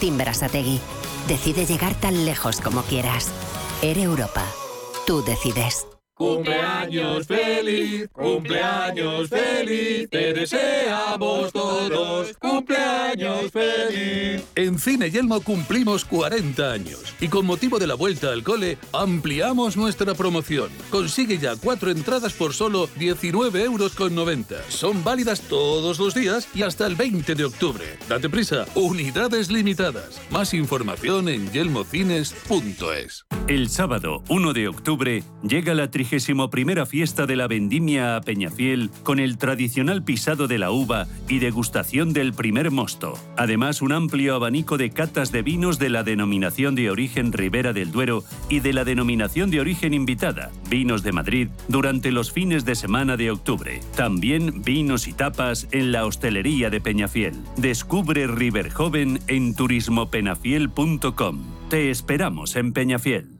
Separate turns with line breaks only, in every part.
Martín Berasategui. Decide llegar tan lejos como quieras. Air Europa. Tú decides.
Cumpleaños feliz, cumpleaños feliz, te deseamos todos, cumpleaños feliz.
En Cine Yelmo cumplimos 40 años y con motivo de la vuelta al cole ampliamos nuestra promoción. Consigue ya cuatro entradas por solo 19,90 euros. Son válidas todos los días y hasta el 20 de octubre. Date prisa, unidades limitadas. Más información en yelmocines.es.
El sábado 1 de octubre llega la primera fiesta de la vendimia a Peñafiel con el tradicional pisado de la uva y degustación del primer mosto. Además, un amplio abanico de catas de vinos de la denominación de origen Ribera del Duero y de la denominación de origen invitada, Vinos de Madrid, durante los fines de semana de octubre. También vinos y tapas en la hostelería de Peñafiel. Descubre River Joven en turismopenafiel.com. Te esperamos en Peñafiel.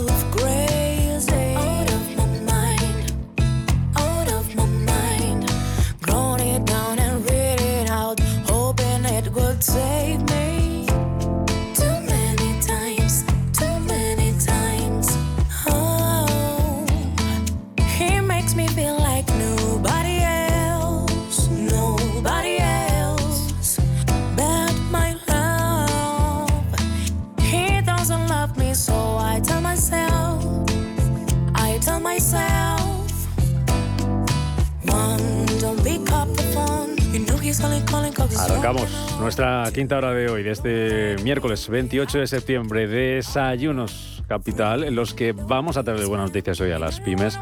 Nuestra quinta hora de hoy, de este miércoles 28 de septiembre. Desayunos Capital, en los que vamos a traer buenas noticias hoy a las pymes,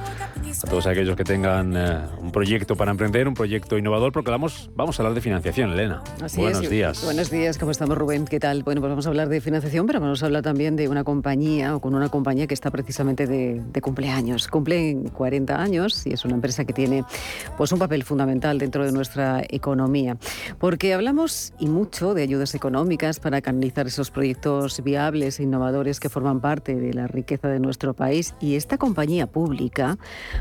a todos aquellos que tengan eh, un proyecto para emprender, un proyecto innovador, porque vamos, vamos a hablar de financiación, Elena. buenos días.
Buenos días, ¿cómo estamos, Rubén? ¿Qué tal? Bueno, pues vamos a hablar de financiación, pero vamos a hablar también de una compañía o con una compañía que está precisamente de, de cumpleaños. Cumplen 40 años y es una empresa que tiene pues un papel fundamental dentro de nuestra economía. Porque hablamos y mucho de ayudas económicas para canalizar esos proyectos viables e innovadores que forman parte de la riqueza de nuestro país y esta compañía pública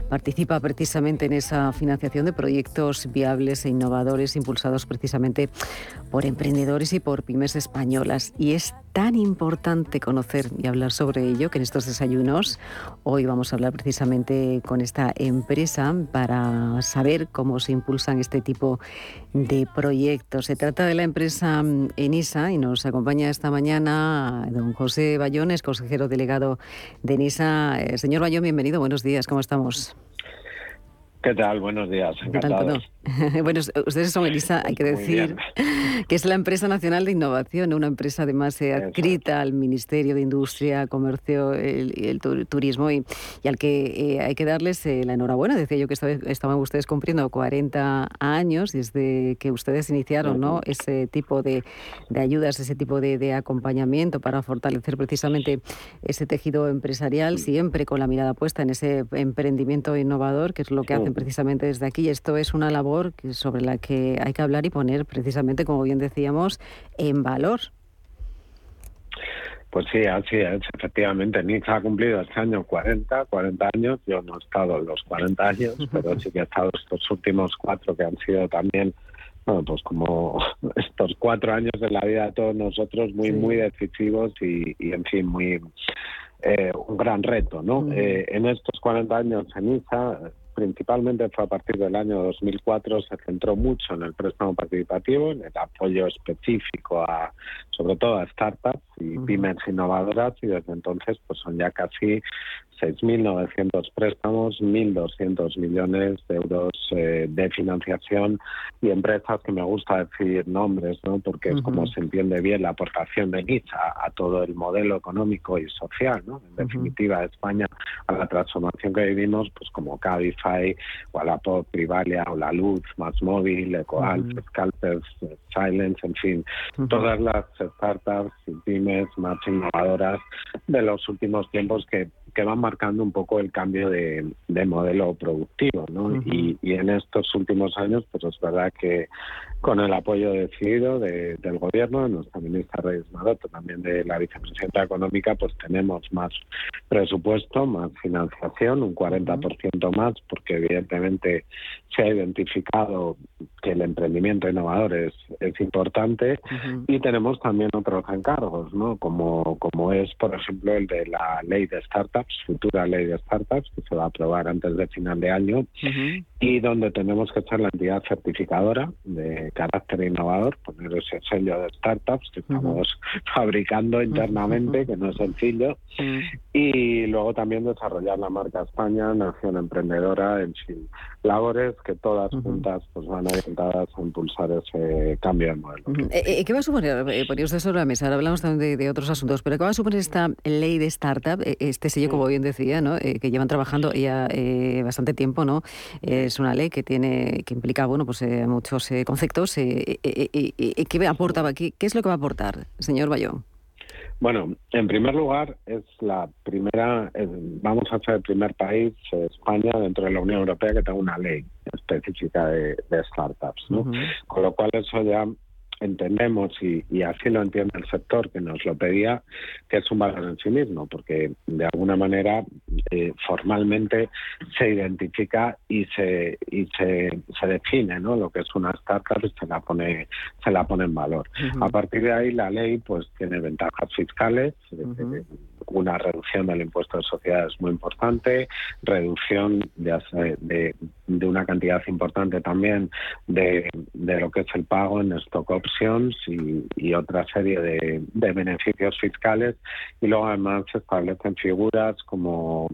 participa precisamente en esa financiación de proyectos viables e innovadores impulsados precisamente por emprendedores y por pymes españolas. Y es tan importante conocer y hablar sobre ello que en estos desayunos hoy vamos a hablar precisamente con esta empresa para saber cómo se impulsan este tipo de proyectos. Se trata de la empresa ENISA y nos acompaña esta mañana don José Bayones, consejero delegado de ENISA. Eh, señor Bayón, bienvenido, buenos días, ¿cómo estamos?
¿Qué tal? Buenos días. Encantados.
bueno, ustedes son Elisa, hay que decir, que es la empresa nacional de innovación, una empresa además eh, adscrita al Ministerio de Industria, Comercio y el, Turismo y, al que eh, hay que darles eh, la enhorabuena. Decía yo que estaban ustedes cumpliendo 40 años desde que ustedes iniciaron ¿no? ese tipo de, ayudas, ese tipo de, acompañamiento para fortalecer precisamente ese tejido empresarial, siempre con la mirada puesta en ese emprendimiento innovador, que es lo que hacen precisamente desde aquí. Esto es una labor sobre la que hay que hablar y poner precisamente, como bien decíamos, en valor.
Pues sí, así es, efectivamente. Niza ha cumplido este año 40, 40 años. Yo no he estado en los 40 años, pero sí que he estado estos últimos cuatro que han sido también, bueno, pues como estos cuatro años de la vida de todos nosotros, muy, muy decisivos y, en fin, muy. Eh, un gran reto, ¿no? Eh, en estos 40 años en ISA principalmente fue a partir del año 2004, se centró mucho en el préstamo participativo, en el apoyo específico a, sobre todo a startups y pymes innovadoras, y desde entonces pues son ya casi 6.900 préstamos, 1.200 millones de euros eh, de financiación y empresas que me gusta decir nombres, ¿no? porque es como se entiende bien la aportación de NICHA a, todo el modelo económico y social, ¿no? en definitiva, España a la transformación que vivimos, pues como Cabify, Wallapop, Privalia, o La Luz, Más Móvil, Ecoal, Scalpers, Silence, en fin, todas las startups y pymes más innovadoras de los últimos tiempos que que van marcando un poco el cambio de, modelo productivo, ¿no? y, en estos últimos años, pues es verdad que con el apoyo decidido del gobierno, de nuestra ministra Reyes Maroto, también de la vicepresidenta económica, pues tenemos más presupuesto, más financiación, un 40% más, porque evidentemente se ha identificado que el emprendimiento innovador es, es importante. Y tenemos también otros encargos, ¿no? Como, como es, por ejemplo, el de la ley de startups, futura ley de startups, que se va a aprobar antes de final de año, y donde tenemos que echar la entidad certificadora de carácter innovador, poner ese sello de startups que estamos fabricando internamente, que no es sencillo, y luego también desarrollar la marca España, Nación Emprendedora, en fin, labores que todas juntas pues van orientadas a impulsar ese cambio de modelo.
Eh, eh, ¿Qué va a suponer? Eh, ponía usted sobre la mesa, ahora hablamos también de, otros asuntos, pero ¿qué va a suponer esta ley de startup, este sello, como bien decía, ¿no? que llevan trabajando ya bastante tiempo, ¿no? Es una ley que tiene que implica bueno, pues, muchos conceptos. ¿Qué aporta, qué, qué es lo que va a aportar, señor Bayón?
Bueno, en primer lugar, es la primera, vamos a ser el primer país, España, dentro de la Unión Europea que tenga una ley específica de, startups, ¿no? Con lo cual eso ya entendemos, y, y, así lo entiende el sector que nos lo pedía, que es un valor en sí mismo, porque de alguna manera eh, formalmente se identifica y se y se, se define ¿no? lo que es una startup y se la pone se la pone en valor. A partir de ahí la ley pues tiene ventajas fiscales, una reducción del impuesto de sociedades muy importante, reducción de, de, de una cantidad importante también de, de, lo que es el pago en stock options y, y otra serie de, de, beneficios fiscales y luego además se establecen figuras como,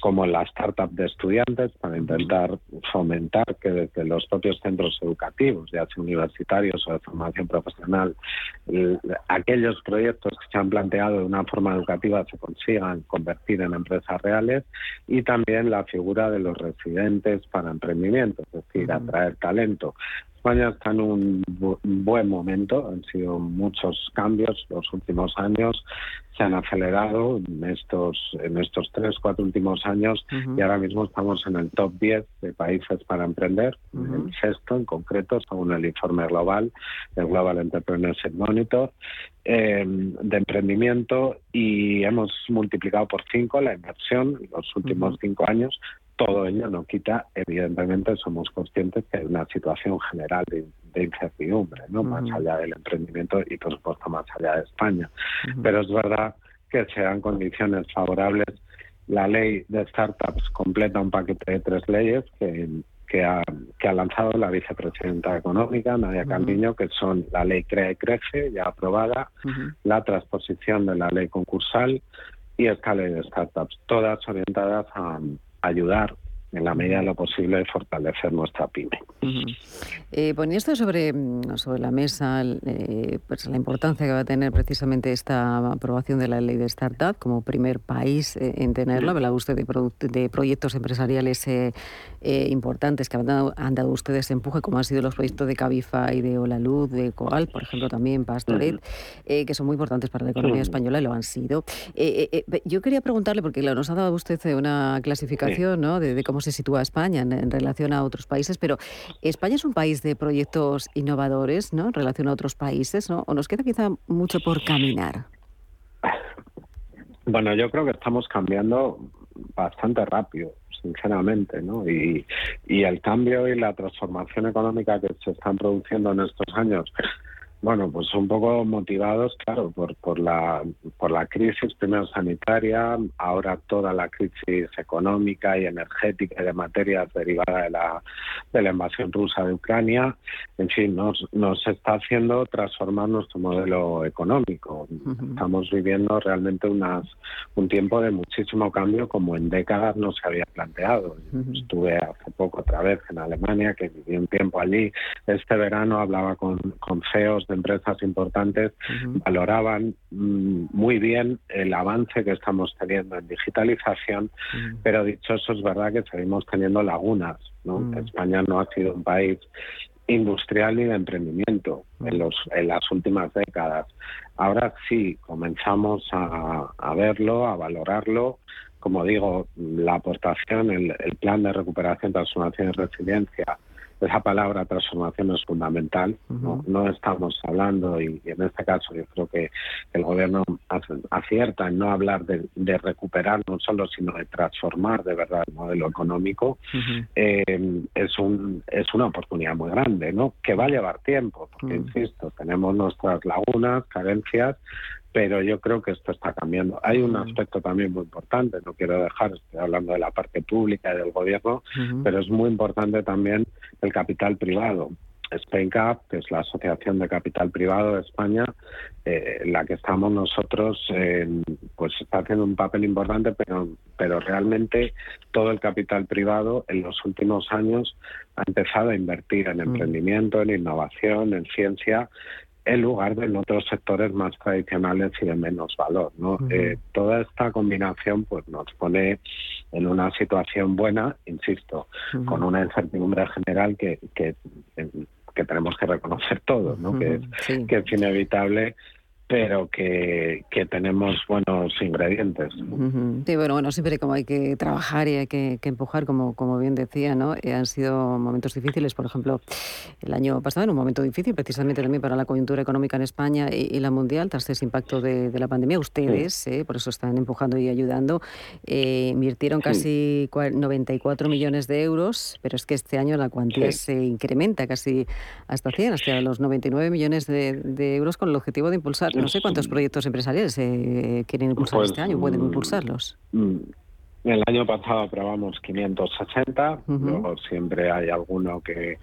como la startup de estudiantes para intentar fomentar que desde los propios centros educativos, ya sea universitarios o de formación profesional, aquellos proyectos que se han planteado de una forma educativa se consigan convertir en empresas reales y también la figura de los residentes para emprendimiento, es decir, atraer talento. España está en un buen momento, han sido muchos cambios los últimos años, se han acelerado en estos, en estos tres, cuatro últimos años y ahora mismo estamos en el top 10 de países para emprender, el sexto en concreto, según el informe global, el Global Entrepreneurship Monitor, eh, de emprendimiento y hemos multiplicado por cinco la inversión en los últimos cinco años todo ello no quita, evidentemente, somos conscientes que hay una situación general de, incertidumbre, ¿no? Más allá del emprendimiento y, por supuesto, más allá de España. Pero es verdad que se dan condiciones favorables. La ley de startups completa un paquete de tres leyes que, que, ha, que ha lanzado la vicepresidenta económica, Nadia Calviño, que son la ley Crea y Crece, ya aprobada, la transposición de la ley concursal y esta ley de startups, todas orientadas a ayudar en la medida de lo posible de fortalecer nuestra pyme.
eh, ponía esto sobre, mm, sobre la mesa eh, pues la importancia que va a tener precisamente esta aprobación de la ley de startup como primer país eh, en tenerlo. Hablaba usted de, de proyectos empresariales eh, importantes que han dado, han dado, ustedes empuje, como han sido los proyectos de Cabify, de Olaluz, de Coal, por ejemplo, también Pastoret, que son muy importantes para la economía española y lo han sido. yo quería preguntarle, porque claro, nos ha dado usted una clasificación ¿no? de, de cómo se sitúa España en, relación a otros países, pero España es un país de proyectos innovadores, ¿no? En relación a otros países, ¿no? ¿O nos queda quizá mucho por caminar?
Bueno, yo creo que estamos cambiando bastante rápido, sinceramente, ¿no? Y, y el cambio y la transformación económica que se están produciendo en estos años Bueno, pues un poco motivados, claro, por, por, la, por la crisis primero sanitaria, ahora toda la crisis económica y energética y de materias derivada de la, de la invasión rusa de Ucrania. En fin, nos, nos está haciendo transformar nuestro modelo económico. Estamos viviendo realmente unas, un tiempo de muchísimo cambio como en décadas no se había planteado. Estuve hace poco otra vez en Alemania, que viví un tiempo allí. Este verano hablaba con, con CEOs empresas importantes valoraban mm, muy bien el avance que estamos teniendo en digitalización, pero dicho eso es verdad que seguimos teniendo lagunas. España no ha sido un país industrial ni de emprendimiento en, los, en las últimas décadas. Ahora sí, comenzamos a, a verlo, a valorarlo. Como digo, la aportación, el, el plan de recuperación, transformación y resiliencia esa palabra transformación es fundamental. ¿no? estamos hablando, y, en este caso yo creo que el gobierno acierta en no hablar de, recuperar no solo, sino de transformar de verdad el modelo económico. Eh, es, un, es una oportunidad muy grande, ¿no? que va a llevar tiempo, porque, insisto, tenemos nuestras lagunas, carencias, pero yo creo que esto está cambiando. Hay un aspecto también muy importante, no quiero dejar, estoy hablando de la parte pública y del gobierno, pero es muy importante también el capital privado. SpainCap, que es la Asociación de Capital Privado de España, eh, en la que estamos nosotros, pues está haciendo un papel importante, pero, pero realmente todo el capital privado en los últimos años ha empezado a invertir en emprendimiento, en innovación, en ciencia, en lugar de en otros sectores más tradicionales y de menos valor. ¿no? Eh, toda esta combinación pues nos pone en una situación buena, insisto, con una incertidumbre general que, que, que tenemos que reconocer todos, ¿no? que, es, que es inevitable pero que, que tenemos buenos ingredientes.
Sí, bueno, bueno, siempre como hay que trabajar y hay que, empujar, como, como bien decía, ¿no? Eh, han sido momentos difíciles, por ejemplo, el año pasado era un momento difícil precisamente también para la coyuntura económica en España y, la mundial, tras ese impacto de, la pandemia. Ustedes, eh, por eso están empujando y ayudando, eh, invirtieron casi 94 millones de euros, pero es que este año la cuantía se incrementa casi hasta 100, hasta los 99 millones de, de euros con el objetivo de impulsar no sé cuántos proyectos empresariales eh, quieren impulsar pues, este año, pueden mm, impulsarlos.
Mm, el año pasado aprobamos 560, luego siempre hay alguno que,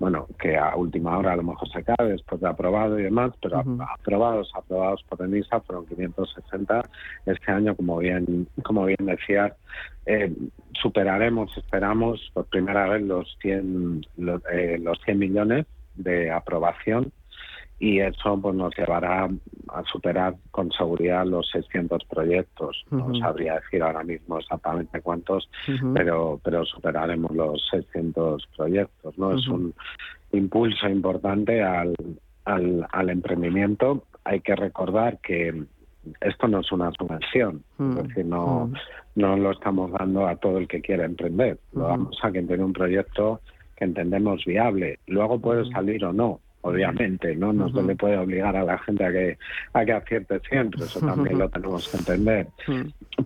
bueno, que a última hora a lo mejor se cae después de aprobado y demás, pero aprobados, aprobados por ENISA fueron 560. Este año, como bien, como bien decías, eh, superaremos, esperamos por primera vez los 100, los, eh, los 100 millones de aprobación y eso pues nos llevará a superar con seguridad los 600 proyectos. No sabría decir ahora mismo exactamente cuántos, pero pero superaremos los 600 proyectos. no Es un impulso importante al, al, al, emprendimiento. Hay que recordar que esto no es una subvención, es decir, no, no lo estamos dando a todo el que quiera emprender, lo damos a quien tiene un proyecto que entendemos viable. Luego puede salir o no, obviamente, ¿no? No se le puede obligar a la gente a que, a que acierte siempre, eso también lo tenemos que entender.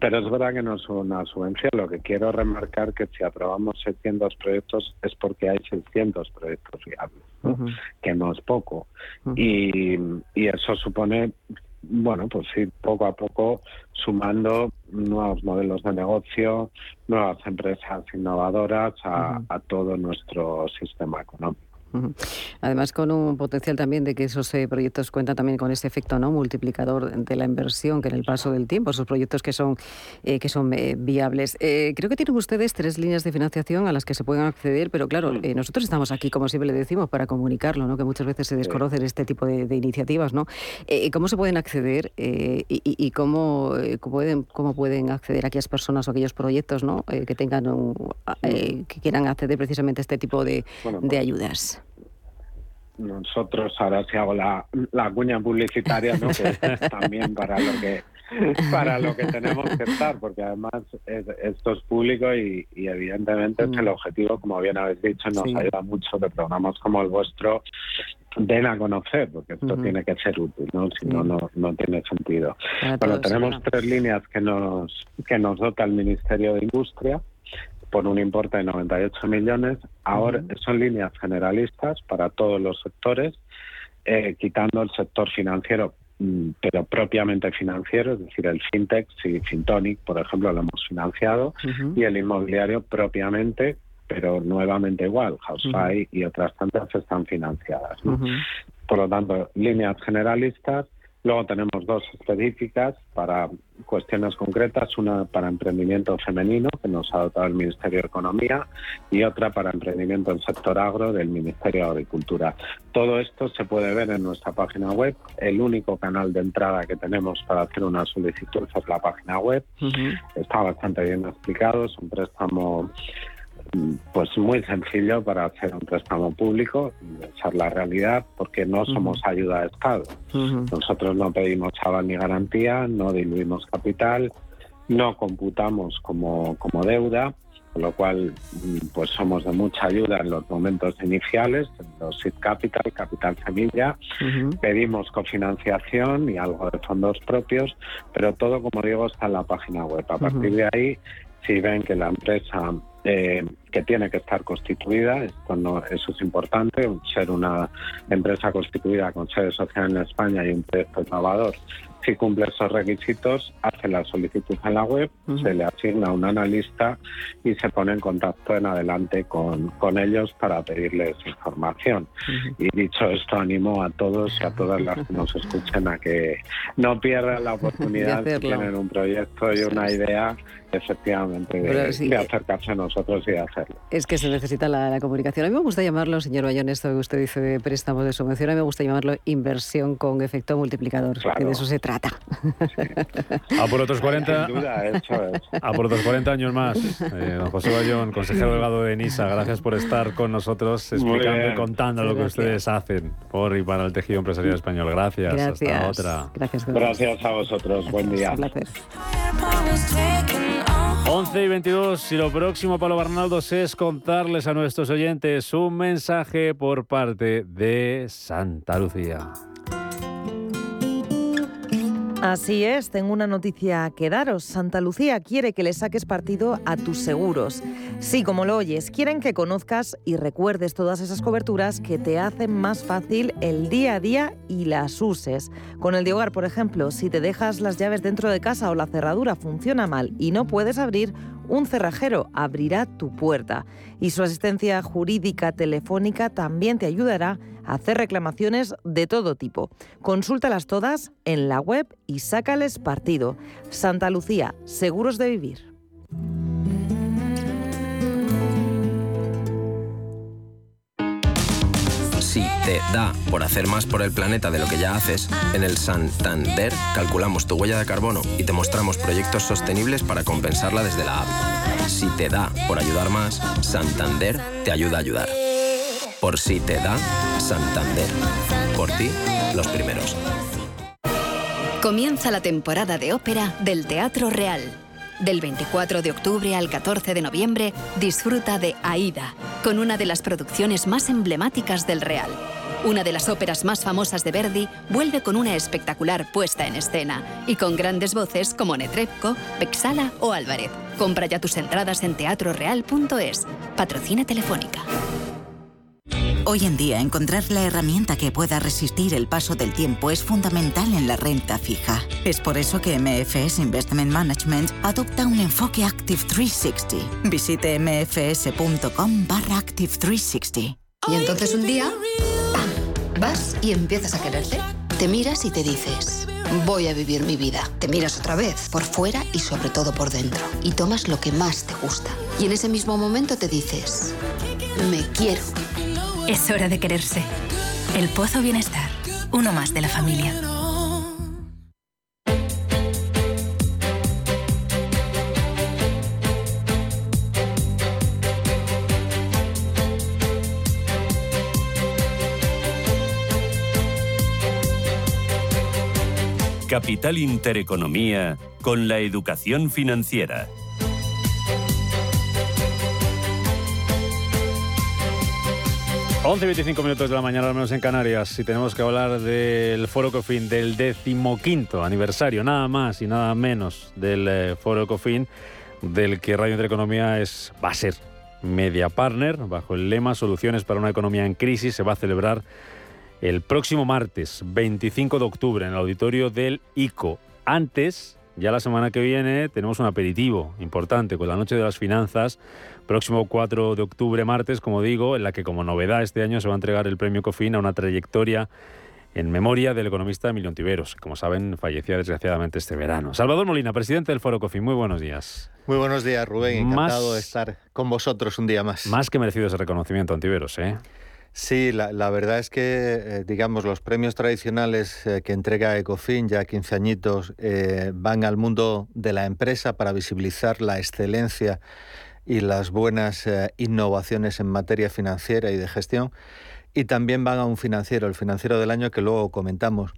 Pero es verdad que no es una subvención, lo que quiero remarcar que si aprobamos 600 proyectos es porque hay 600 proyectos viables, que no es poco. y, y eso supone bueno, pues sí, poco a poco sumando nuevos modelos de negocio, nuevas empresas innovadoras a todo nuestro sistema económico.
Además, con un potencial también de que esos eh, proyectos cuentan también con ese efecto no multiplicador de la inversión que en el paso del tiempo, esos proyectos que son, eh, que son eh, viables. creo que tienen ustedes tres líneas de financiación a las que se pueden acceder, pero claro, nosotros estamos aquí, como siempre le decimos, para comunicarlo, ¿no? que muchas veces se desconocen este tipo de, iniciativas. ¿no? ¿Cómo se pueden acceder y, cómo, pueden, cómo pueden acceder aquellas personas o aquellos proyectos ¿no? que, tengan que quieran acceder precisamente a este tipo de, de
pues
ayudas?
Nosotros ahora si hago la, la cuña publicitaria no también para lo que para lo que tenemos que estar porque además esto es público y, evidentemente es el mm. objetivo como bien habéis dicho nos ayuda mucho que programas como el vuestro den a conocer porque esto tiene que ser útil no si no no tiene sentido. Bueno tenemos tres líneas que nos que nos dota el Ministerio de Industria por un importe de 98 millones. Ahora son líneas generalistas para todos los sectores eh, quitando el sector financiero, mm, pero propiamente financiero, es decir, el fintech, si Fintonic, por ejemplo, lo hemos financiado, y el inmobiliario propiamente, pero nuevamente igual, Housefy y otras tantas están financiadas. Por lo tanto, líneas generalistas Luego tenemos dos específicas para cuestiones concretas, una para emprendimiento femenino, que nos ha dotado el Ministerio de Economía, y otra para emprendimiento en sector agro del Ministerio de Agricultura. Todo esto se puede ver en nuestra página web. El único canal de entrada que tenemos para hacer una solicitud es la página web. Está bastante bien explicado, es un préstamo pues muy sencillo para hacer un préstamo público, esa es la realidad, porque no somos ayuda de Estado. Nosotros no pedimos chaval ni garantía, no diluimos capital, no computamos como, como deuda, con lo cual pues somos de mucha ayuda en los momentos iniciales, en los seed capital, capital semilla, pedimos cofinanciación y algo de fondos propios, pero todo como digo está en la página web. A partir de ahí, si ven que la empresa eh, que tiene que estar constituida, esto eso es importante, ser una empresa constituida con sede social en España y un proyecto innovador. Si cumple esos requisitos, hace la solicitud en la web, se le asigna un analista y se pone en contacto en adelante con, con ellos para pedirles información. Y dicho esto, animo a todos y a todas las que nos escuchen a que no pierdan la oportunidad de, tener un proyecto y una idea efectivamente de, acercarse a nosotros y de hacerlo.
Es que se necesita la, comunicación. A mí me gusta llamarlo, señor Bayón, esto que usted dice de préstamos de subvención, a mí me gusta llamarlo inversión con efecto multiplicador, que de eso se trata.
A por otros 40, a por otros 40 años más. Eh, don José Bayón, consejero delegado de NISA, gracias por estar con nosotros explicando y contando lo que ustedes hacen por y para el tejido empresarial español. Gracias.
Gracias.
Hasta otra.
Gracias,
gracias a vosotros. Buen día.
11 y 22 y lo próximo, Pablo Barnaldos, es contarles a nuestros oyentes un mensaje por parte de Santa Lucía.
Así es, tengo una noticia que daros. Santa Lucía quiere que le saques partido a tus seguros. Sí, como lo oyes, quieren que conozcas y recuerdes todas esas coberturas que te hacen más fácil el día a día y las uses. Con el de hogar, por ejemplo, si te dejas las llaves dentro de casa o la cerradura funciona mal y no puedes abrir, un cerrajero abrirá tu puerta. Y su asistencia jurídica telefónica también te ayudará hacer reclamaciones de todo tipo. Consúltalas todas en la web y sácales partido. Santa Lucía, seguros de vivir.
Si te da por hacer más por el planeta de lo que ya haces, en el Santander calculamos tu huella de carbono y te mostramos proyectos sostenibles para compensarla desde la app. Si te da por ayudar más, Santander te ayuda a ayudar. Por si te da, Santander. Por ti, los primeros.
Comienza la temporada de ópera del Teatro Real. Del 24 de octubre al 14 de noviembre, disfruta de Aida, con una de las producciones más emblemáticas del Real. Una de las óperas más famosas de Verdi vuelve con una espectacular puesta en escena y con grandes voces como Netrebko, Bexala o Álvarez. Compra ya tus entradas en teatroreal.es. Patrocina Telefónica.
Hoy en día, encontrar la herramienta que pueda resistir el paso del tiempo es fundamental en la renta fija. Es por eso que MFS Investment Management adopta un enfoque Active 360. Visite mfs.com barra Active 360.
Y entonces un día, ¡pam! Vas y empiezas a quererte. Te miras y te dices, voy a vivir mi vida. Te miras otra vez, por fuera y sobre todo por dentro. Y tomas lo que más te gusta. Y en ese mismo momento te dices, me quiero.
Es hora de quererse. El Pozo Bienestar, uno más de la familia.
Capital Intereconomía con la educación financiera.
11 y 25 minutos de la mañana, al menos en Canarias, y tenemos que hablar del Foro Cofin, del decimoquinto aniversario, nada más y nada menos del eh, Foro Cofin, del que Radio Intereconomía es, va a ser media partner, bajo el lema Soluciones para una economía en crisis, se va a celebrar el próximo martes 25 de octubre en el auditorio del ICO. Antes, ya la semana que viene, tenemos un aperitivo importante con la Noche de las Finanzas, próximo 4 de octubre, martes, como digo, en la que como novedad este año se va a entregar el premio COFIN a una trayectoria en memoria del economista Emilio Tiveros, que como saben fallecía desgraciadamente este verano. Salvador Molina, presidente del Foro COFIN, muy buenos días.
Muy buenos días, Rubén. Encantado de estar con vosotros un día más.
Más que merecido ese reconocimiento, Antiveros, ¿eh?
Sí, la, verdad es que, eh, digamos, los premios tradicionales eh, que entrega Ecofin, ya 15 añitos, eh, van al mundo de la empresa para visibilizar la excelencia y las buenas innovaciones en materia financiera y de gestión. Y también van a un financiero, el financiero del año que luego comentamos.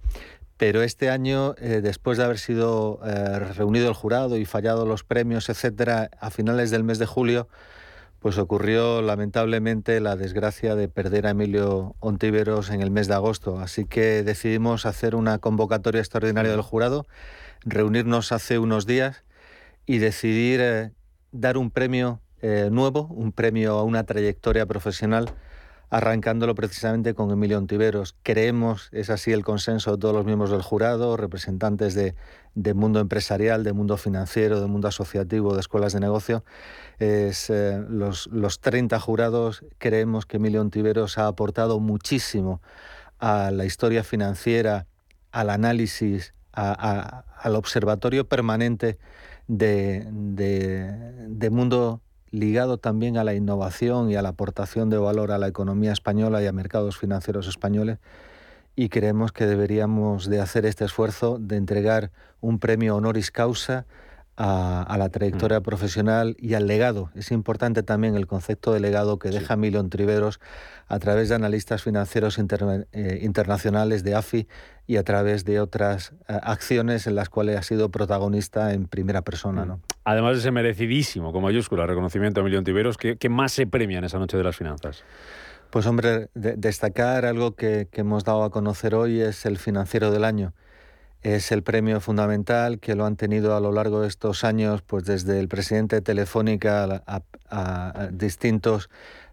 Pero este año, después de haber sido reunido el jurado y fallado los premios, etcétera, a finales del mes de julio, pues ocurrió lamentablemente la desgracia de perder a Emilio Ontiveros en el mes de agosto. Así que decidimos hacer una convocatoria extraordinaria del jurado, reunirnos hace unos días y decidir eh, dar un premio eh, nuevo, un premio a una trayectoria profesional arrancándolo precisamente con Emilio Ontiveros. Creemos, es así el consenso de todos los miembros del jurado, representantes de, mundo empresarial, de mundo financiero, de mundo asociativo, de escuelas de negocio, es, eh, los, los 30 jurados creemos que Emilio Ontiveros ha aportado muchísimo a la historia financiera, al análisis, al observatorio permanente de, de mundo ligado también a la innovación y a la aportación de valor a la economía española y a mercados financieros españoles y creemos que deberíamos de hacer este esfuerzo de entregar un premio honoris causa a, la trayectoria mm. profesional y al legado. Es importante también el concepto de legado que deja Milion Triveros a través de analistas financieros eh, internacionales de AFI y a través de otras eh, acciones en las cuales ha sido protagonista en primera persona. ¿no? Mm.
Además de ese merecidísimo, con mayúscula, reconocimiento a Milion Triveros, ¿qué, más se premia en esa noche de las finanzas?
Pues hombre, destacar algo que, que hemos dado a conocer hoy es el financiero del año es el premio fundamental que lo han tenido a lo largo de estos años, pues desde el presidente de Telefónica a, distintos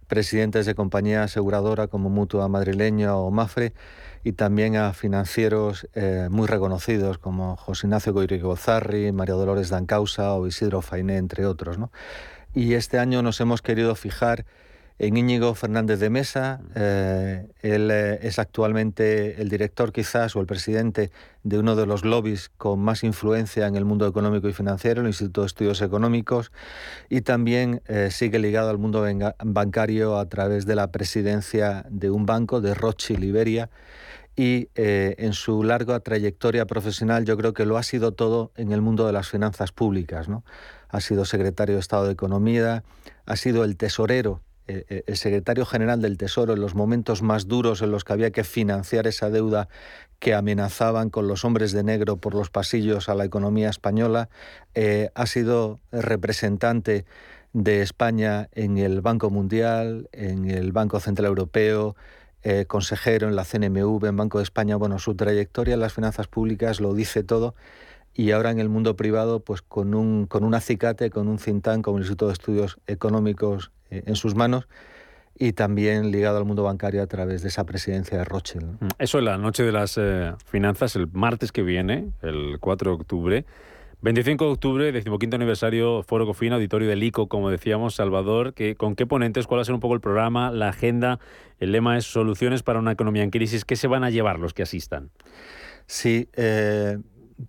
presidentes de compañía aseguradora como Mutua Madrileña o Mafre y también a financieros eh, muy reconocidos como José Ignacio Goyri María Dolores Dancausa o Isidro Fainé, entre otros. ¿no? Y este año nos hemos querido fijar en Íñigo Fernández de Mesa. Eh, él eh, es actualmente el director quizás o el presidente de uno de los lobbies con más influencia en el mundo económico y financiero, el Instituto de Estudios Económicos, y también eh, sigue ligado al mundo bancario a través de la presidencia de un banco, de Rothschild Liberia, y en su larga trayectoria profesional yo creo que lo ha sido todo en el mundo de las finanzas públicas. ¿no? Ha sido secretario de Estado de Economía, ha sido el tesorero el secretario general del Tesoro en los momentos más duros en los que había que financiar esa deuda que amenazaban con los hombres de negro por los pasillos a la economía española, eh, ha sido representante de España en el Banco Mundial, en el Banco Central Europeo, consejero en la CNMV, en Banco de España. Bueno, su trayectoria en las finanzas públicas lo dice todo y ahora en el mundo privado, pues con un, con un acicate, con un think tank, como el Instituto de Estudios Económicos eh, en sus manos y también ligado al mundo bancario a través de esa presidencia de Rothschild.
Mm, eso es la noche de las eh, finanzas, el martes que viene, el 4 de octubre. 25 de octubre, decimoquinto aniversario, Foro Cofina, auditorio del ICO, como decíamos, Salvador. Que, ¿Con qué ponentes? ¿Cuál va a ser un poco el programa, la agenda? El lema es soluciones para una economía en crisis. ¿Qué se van a llevar los que asistan?
Sí, eh,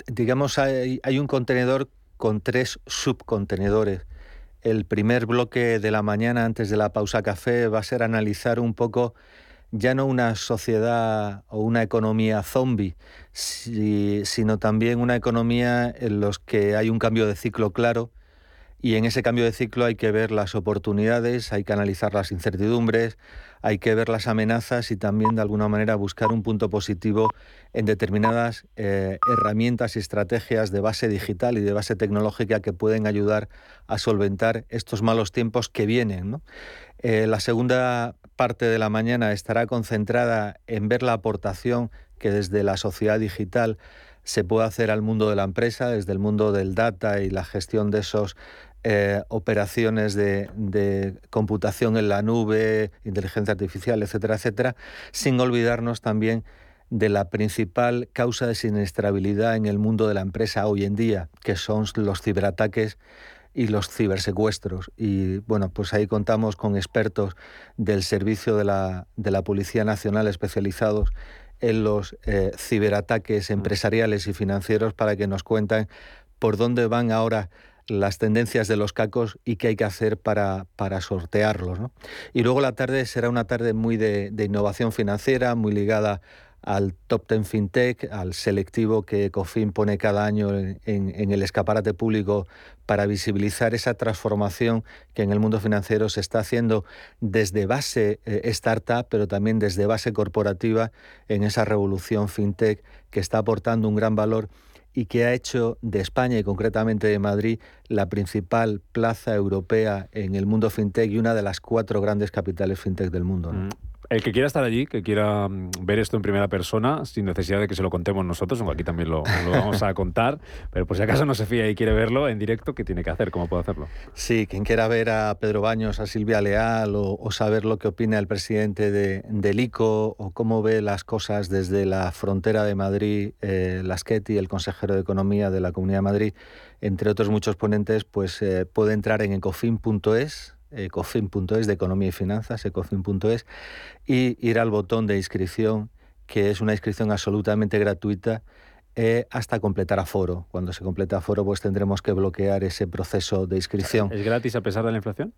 digamos, hay, hay un contenedor con tres subcontenedores. El primer bloque de la mañana antes de la pausa café va a ser analizar un poco ya no una sociedad o una economía zombie, sino también una economía en los que hay un cambio de ciclo claro y en ese cambio de ciclo hay que ver las oportunidades, hay que analizar las incertidumbres, hay que ver las amenazas y también de alguna manera buscar un punto positivo en determinadas eh, herramientas y estrategias de base digital y de base tecnológica que pueden ayudar a solventar estos malos tiempos que vienen. Eh, la segunda parte de la mañana estará concentrada en ver la aportación que desde la sociedad digital se puede hacer al mundo de la empresa, desde el mundo del data y la gestión de esos eh, operaciones de, de, computación en la nube, inteligencia artificial, etcétera, etcétera, sin olvidarnos también de la principal causa de siniestrabilidad en el mundo de la empresa hoy en día, que son los ciberataques y los cibersecuestros. Y bueno, pues ahí contamos con expertos del servicio de la, de la Policía Nacional especializados en los eh, ciberataques empresariales y financieros para que nos cuenten por dónde van ahora las tendencias de los cacos y qué hay que hacer para, para sortearlos. Y luego la tarde será una tarde muy de, de innovación financiera, muy ligada al Top Ten FinTech, al selectivo que Ecofin pone cada año en, el escaparate público para visibilizar esa transformación que en el mundo financiero se está haciendo desde base eh, startup, pero también desde base corporativa en esa revolución FinTech que está aportando un gran valor y que ha hecho de España y concretamente de Madrid la principal plaza europea en el mundo fintech y una de las cuatro grandes capitales fintech del mundo. Mm.
El que quiera estar allí, que quiera mm, ver esto en primera persona, sin necesidad de que se lo contemos nosotros, aunque aquí también lo, vamos a contar, pero por si acaso no se fía y quiere verlo en directo, ¿qué tiene que hacer? ¿Cómo puede hacerlo?
Sí, quien quiera ver a Pedro Baños, a Silvia Leal o, saber lo que opina el presidente de, del ICO o cómo ve las cosas desde la frontera de Madrid, eh, Lasqueti, el consejero de Economía de la Comunidad de Madrid, entre otros muchos ponentes, pues eh, puede entrar en ecofin.es ecofin.es de economía y finanzas, ecofin.es, y ir al botón de inscripción, que es una inscripción absolutamente gratuita eh, hasta completar aforo. Cuando se completa aforo, pues tendremos que bloquear ese proceso de inscripción.
¿Es gratis a pesar de la inflación?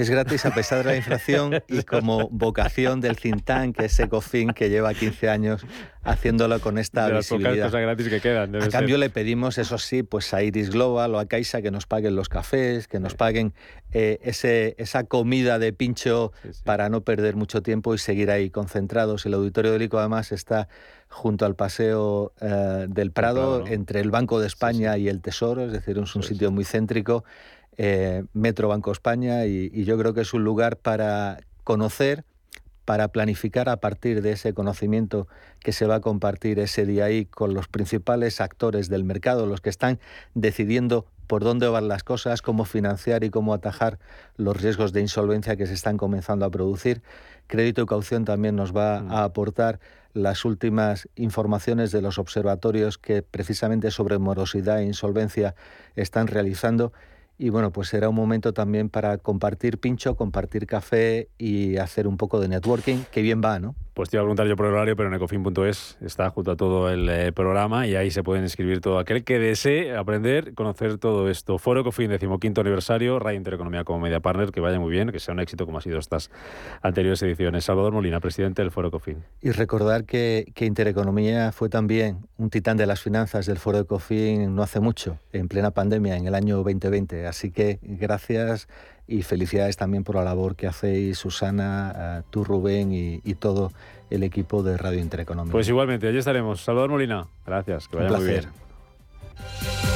Es gratis a pesar de la inflación y como vocación del Cintán, que es Ecofin, que lleva 15 años haciéndolo con esta
de
visibilidad.
cosas gratis que quedan.
a cambio le pedimos, eso sí, pues a Iris Global o a Caixa que nos paguen los cafés, que nos paguen eh, ese, esa comida de pincho para no perder mucho tiempo y seguir ahí concentrados. El auditorio del ICO además está junto al Paseo eh, del Prado, entre el Banco de España y el Tesoro, es decir, es un sitio muy céntrico eh, Metro Banco España y, yo creo que es un lugar para conocer, para planificar a partir de ese conocimiento que se va a compartir ese día ahí con los principales actores del mercado, los que están decidiendo por dónde van las cosas, cómo financiar y cómo atajar los riesgos de insolvencia que se están comenzando a producir. Crédito y caución también nos va mm. a aportar las últimas informaciones de los observatorios que precisamente sobre morosidad e insolvencia están realizando y bueno, pues será un momento también para compartir pincho, compartir café y hacer un poco de networking, que bien va, ¿no?
Pues te iba a preguntar yo por el horario, pero en ecofin.es está junto a todo el eh, programa y ahí se pueden inscribir todo aquel que desee aprender, conocer todo esto. Foro Ecofin, decimoquinto aniversario, Radio Intereconomía como media partner, que vaya muy bien, que sea un éxito como ha sido estas anteriores ediciones. Salvador Molina, presidente del Foro Ecofin.
Y recordar que, que Intereconomía fue también un titán de las finanzas del Foro Ecofin no hace mucho, en plena pandemia, en el año 2020. Así que gracias y felicidades también por la labor que hacéis Susana, tú Rubén y, todo el equipo de Radio Intereconomía.
Pues igualmente, allí estaremos. Salvador Molina, gracias, que vaya muy bien.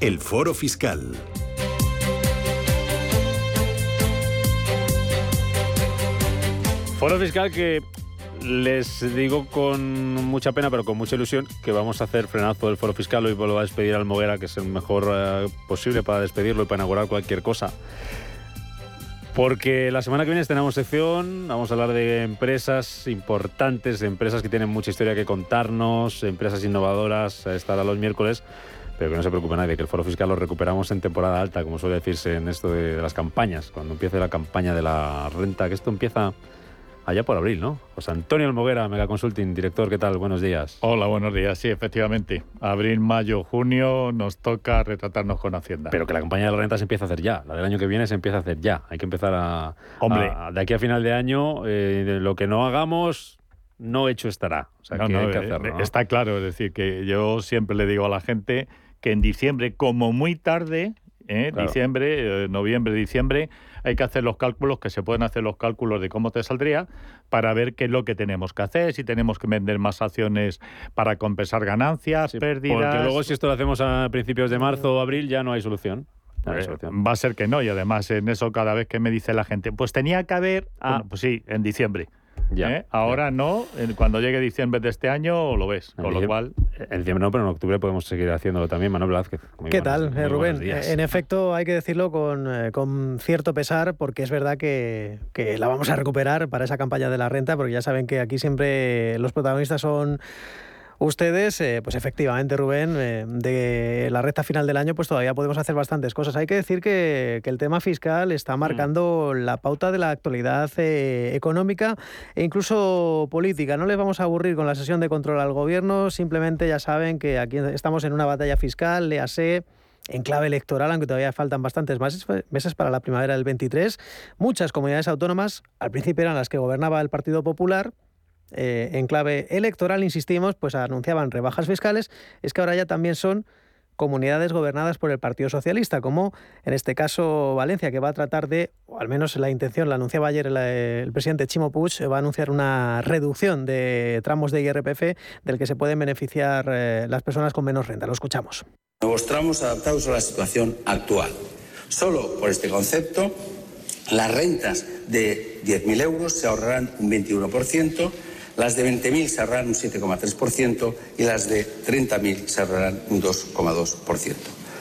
El Foro Fiscal.
Foro Fiscal que les digo con mucha pena, pero con mucha ilusión, que vamos a hacer frenazo del foro fiscal. Hoy lo va a despedir al Moguera, que es el mejor eh, posible para despedirlo y para inaugurar cualquier cosa. Porque la semana que viene tenemos sección, vamos a hablar de empresas importantes, empresas que tienen mucha historia que contarnos, empresas innovadoras, estará los miércoles, pero que no se preocupe nadie, que el foro fiscal lo recuperamos en temporada alta, como suele decirse en esto de, de las campañas, cuando empiece la campaña de la renta, que esto empieza allá por abril, ¿no? José Antonio Almoguera, Mega Consulting, director, ¿qué tal? Buenos días.
Hola, buenos días. Sí, efectivamente. Abril, mayo, junio nos toca retratarnos con Hacienda.
Pero que la campaña de la renta se empieza a hacer ya. La del año que viene se empieza a hacer ya. Hay que empezar a...
Hombre.
a- de aquí a final de año, eh, de lo que no hagamos, no hecho estará. O sea,
No,
que
no,
hay que
eh,
hacerlo. ¿no?
Está claro, es decir, que yo siempre le digo a la gente que en diciembre, como muy tarde, ¿eh?
Claro.
diciembre, eh, noviembre, diciembre, hay que hacer los cálculos, que se pueden hacer los cálculos de cómo te saldría para ver qué es lo que tenemos que hacer, si tenemos que vender más acciones para compensar ganancias, pérdidas.
Porque luego si esto lo hacemos a principios de marzo o abril ya no hay solución.
Va a ser que no, y además en eso cada vez que me dice la gente, pues tenía que haber,
Ah.
bueno, pues sí, en diciembre.
Ya,
¿eh? Ahora no, cuando llegue diciembre de este año lo ves,
En
con lo
diciembre-
cual...
En diciembre no, pero en octubre podemos seguir haciéndolo también. Manuel Blázquez. muy
¿Qué tal,
muy
eh, Rubén? Eh, En efecto, hay que decirlo con, eh, con cierto pesar, porque es verdad que, que la vamos a recuperar para esa campaña de la renta, porque ya saben que aquí siempre los protagonistas son ustedes. Eh, pues efectivamente, Rubén, eh, de la recta final del año, pues todavía podemos hacer bastantes cosas. Hay que decir que, que el tema fiscal está marcando la pauta de la actualidad eh, económica e incluso política. No les vamos a aburrir con la sesión de control al gobierno, simplemente ya saben que aquí estamos en una batalla fiscal, léase en clave electoral, aunque todavía faltan bastantes meses, meses para la primavera del 23. Muchas comunidades autónomas, al principio eran las que gobernaba el Partido Popular, eh, en clave electoral, insistimos, pues anunciaban rebajas fiscales, es que ahora ya también son comunidades gobernadas por el Partido Socialista, como en este caso Valencia, que va a tratar de, o al menos la intención, la anunciaba ayer el, presidente Chimo Puig, eh, va a anunciar una reducción de tramos de IRPF del que se pueden beneficiar eh, las personas con menos renta. Lo escuchamos.
Nuevos tramos adaptados a la situación actual. Solo por este concepto, las rentas de 10.000 euros se ahorrarán un 21%, las de 20.000 se ahorrarán un 7,3% y las de 30.000 se ahorrarán un 2,2%.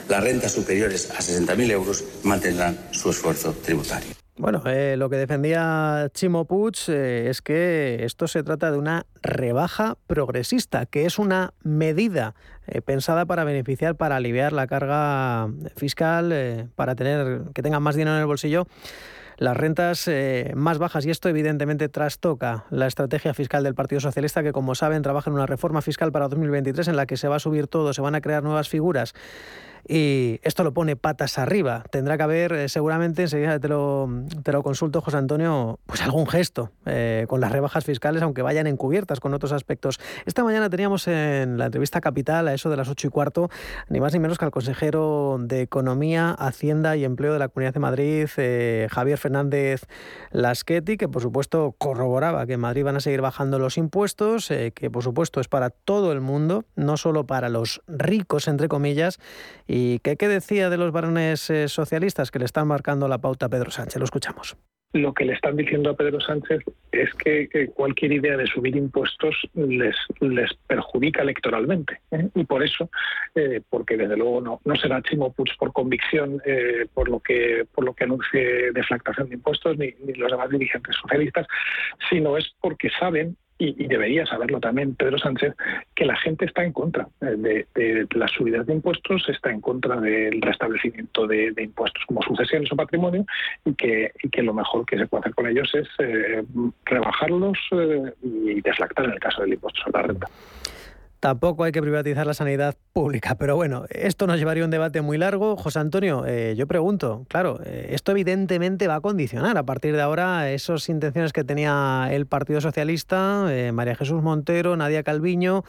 Las rentas superiores a 60.000 euros mantendrán su esfuerzo tributario.
Bueno, eh, lo que defendía Chimo Puig eh, es que esto se trata de una rebaja progresista, que es una medida eh, pensada para beneficiar, para aliviar la carga fiscal, eh, para tener que tengan más dinero en el bolsillo las rentas eh, más bajas y esto evidentemente trastoca la estrategia fiscal del Partido Socialista que como saben trabaja en una reforma fiscal para 2023 en la que se va a subir todo, se van a crear nuevas figuras y esto lo pone patas arriba. Tendrá que haber eh, seguramente, enseguida te lo, te lo consulto José Antonio, pues algún gesto eh, con las rebajas fiscales aunque vayan encubiertas con otros aspectos. Esta mañana teníamos en la entrevista Capital a eso de las ocho y cuarto ni más ni menos que al consejero de Economía, Hacienda y Empleo de la Comunidad de Madrid, eh, Javier Fernández Lasqueti, que por supuesto corroboraba que en Madrid van a seguir bajando los impuestos, que por supuesto es para todo el mundo, no solo para los ricos, entre comillas. ¿Y qué, qué decía de los varones eh, socialistas que le están marcando la pauta a Pedro Sánchez? Lo escuchamos
lo que le están diciendo a Pedro Sánchez es que, cualquier idea de subir impuestos les, les perjudica electoralmente. ¿eh? Y por eso, eh, porque desde luego no, no será Chimo Puig por convicción eh, por lo que por lo que anuncie deflactación de impuestos, ni los demás dirigentes socialistas, sino es porque saben y, y, debería saberlo también Pedro Sánchez, que la gente está en contra de, de las subidas de impuestos, está en contra del restablecimiento de, de impuestos como sucesiones o patrimonio y que, y que, lo mejor que se puede hacer con ellos es eh, rebajarlos eh, y deflactar en el caso del impuesto sobre la renta.
Tampoco hay que privatizar la sanidad pública, pero bueno, esto nos llevaría a un debate muy largo. José Antonio, eh, yo pregunto, claro, eh, esto evidentemente va a condicionar a partir de ahora esas intenciones que tenía el Partido Socialista, eh, María Jesús Montero, Nadia Calviño,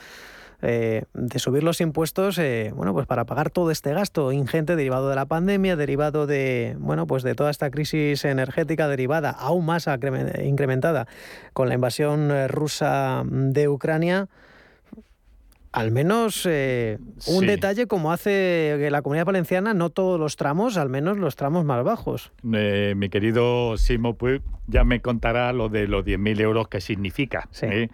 eh, de subir los impuestos, eh, bueno, pues para pagar todo este gasto ingente derivado de la pandemia, derivado de, bueno, pues de toda esta crisis energética derivada aún más incrementada con la invasión rusa de Ucrania al menos eh, un
Sí.
detalle como hace la comunidad valenciana, no todos los tramos, al menos los tramos más bajos.
Eh, mi querido Simo Puig ya me contará lo de los 10.000 euros que significa. ¿eh?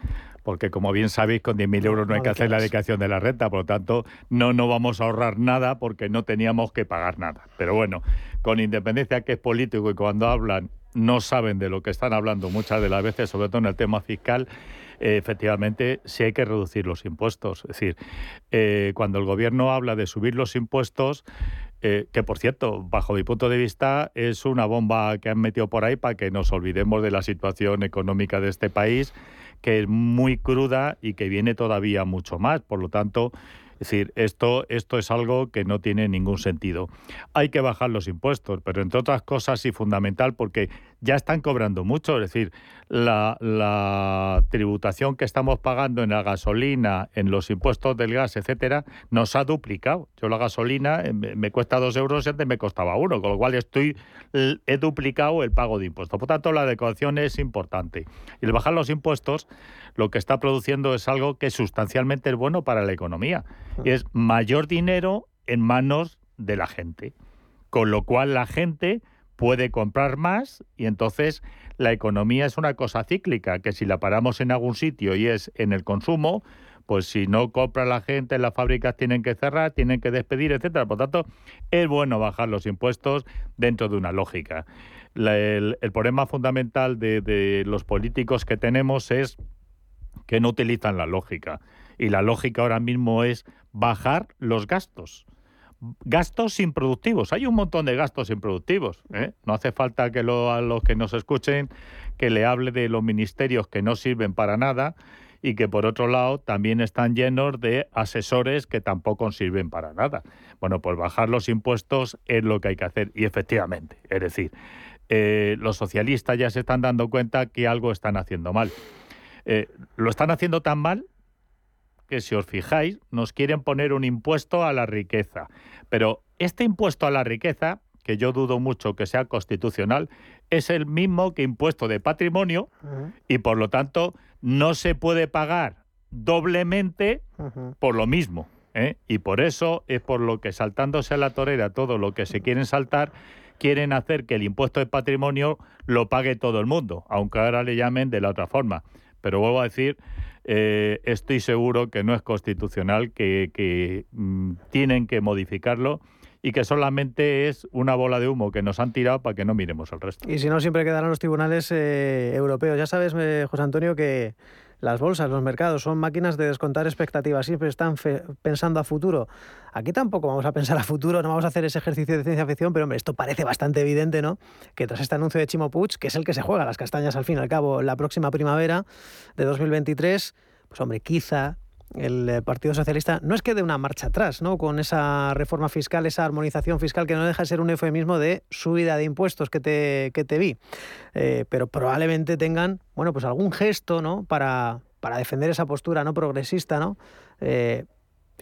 Porque como bien sabéis, con 10.000 euros no hay que hacer la declaración de la renta, por lo tanto, no nos vamos a ahorrar nada porque no teníamos que pagar nada. Pero bueno, con independencia que es político y cuando hablan no saben de lo que están hablando muchas de las veces, sobre todo en el tema fiscal, efectivamente sí hay que reducir los impuestos. Es decir, eh, cuando el gobierno habla de subir los impuestos, eh, que por cierto, bajo mi punto de vista, es una bomba que han metido por ahí para que nos olvidemos de la situación económica de este país, que es muy cruda y que viene todavía mucho más. Por lo tanto, decir, esto, esto es algo que no tiene ningún sentido. Hay que bajar los impuestos, pero entre otras cosas y fundamental porque ya están cobrando mucho. Es decir, la, la tributación que estamos pagando en la gasolina, en los impuestos del gas, etcétera, nos ha duplicado. Yo la gasolina eh, me, me cuesta dos euros y antes me costaba uno, con lo cual estoy he duplicado el pago de impuestos. Por tanto, la adecuación es importante. Y el bajar los impuestos lo que está produciendo es algo que sustancialmente es bueno para la economía. Y es mayor dinero en manos de la gente. Con lo cual la gente puede comprar más y entonces la economía es una cosa cíclica, que si la paramos en algún sitio y es en el consumo, pues si no compra la gente, las fábricas tienen que cerrar, tienen que despedir, etcétera. Por tanto, es bueno bajar los impuestos dentro de una lógica. El, problema fundamental de los políticos que tenemos es que no utilizan la lógica. Y la lógica ahora mismo es bajar los gastos. Gastos improductivos. Hay un montón de gastos improductivos. ¿eh? No hace falta que a los que nos escuchen que le hable de los ministerios que no sirven para nada y que por otro lado también están llenos de asesores que tampoco sirven para nada. Bueno, pues bajar los impuestos es lo que hay que hacer y efectivamente, es decir, eh, los socialistas ya se están dando cuenta que algo están haciendo mal. Eh, lo están haciendo tan mal que si os fijáis, nos quieren poner un impuesto a la riqueza. Pero este impuesto a la riqueza, que yo dudo mucho que sea constitucional, es el mismo que impuesto de patrimonio y por lo tanto no se puede pagar doblemente por lo mismo. ¿eh? Y por eso es por lo que saltándose a la torera todo lo que se quieren saltar, quieren hacer que el impuesto de patrimonio lo pague todo el mundo, aunque ahora le llamen de la otra forma. Pero vuelvo a decir, eh, estoy seguro que no es constitucional, que, que, mm, tienen que modificarlo y que solamente es una bola de humo que nos han tirado para que no miremos el resto.
Y si no, siempre quedarán los tribunales eh, europeos. Ya sabes, eh, José Antonio, que las bolsas, los mercados son máquinas de descontar expectativas, siempre están pensando a futuro. Aquí tampoco vamos a pensar a futuro, no vamos a hacer ese ejercicio de ciencia ficción, pero hombre, esto parece bastante evidente, ¿no? Que tras este anuncio de Chimo Puig, que es el que se juega las castañas al fin y al cabo la próxima primavera de 2023, pues hombre, quizá el eh, Partido Socialista no es que dé una marcha atrás, ¿no? Con esa reforma fiscal, esa armonización fiscal que no deja de ser un eufemismo de subida de impuestos que te, que te vi. Eh, pero probablemente tengan, bueno, pues algún gesto, ¿no? Para, para defender esa postura no progresista, ¿no? Eh,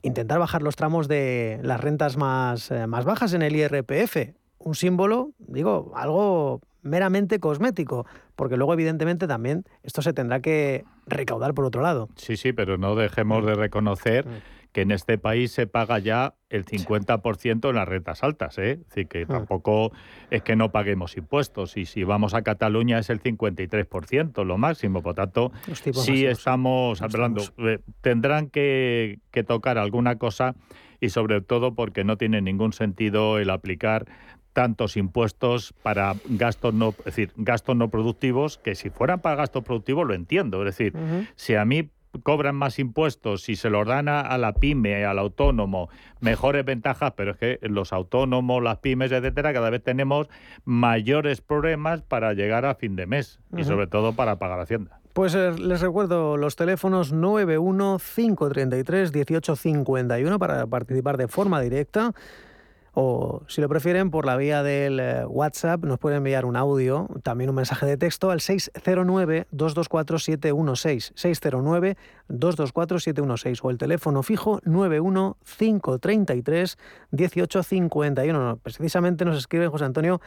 intentar bajar los tramos de las rentas más, más bajas en el IRPF. Un símbolo, digo, algo meramente cosmético, porque luego evidentemente también esto se tendrá que recaudar por otro lado.
Sí, sí, pero no dejemos de reconocer que en este país se paga ya el 50% en las rentas altas, ¿eh? Es decir, que tampoco es que no paguemos impuestos. Y si vamos a Cataluña es el 53%, lo máximo. Por tanto, sí
máximos.
estamos hablando. eh, Tendrán que, que tocar alguna cosa y sobre todo porque no tiene ningún sentido el aplicar tantos impuestos para gastos no, es decir, gastos no productivos, que si fueran para gastos productivos lo entiendo. Es decir, si a mí cobran más impuestos, si se los dan a, a la pyme, al autónomo, mejores ventajas, pero es que los autónomos, las pymes, etcétera, cada vez tenemos mayores problemas para llegar a fin de mes y sobre todo para pagar Hacienda.
Pues eh, les recuerdo los teléfonos 91 533 1851 para participar de forma directa. O si lo prefieren por la vía del eh, WhatsApp nos pueden enviar un audio, también un mensaje de texto al 609-224-716, 609-224-716 o el teléfono fijo 91-533-1851. Precisamente nos escribe José Antonio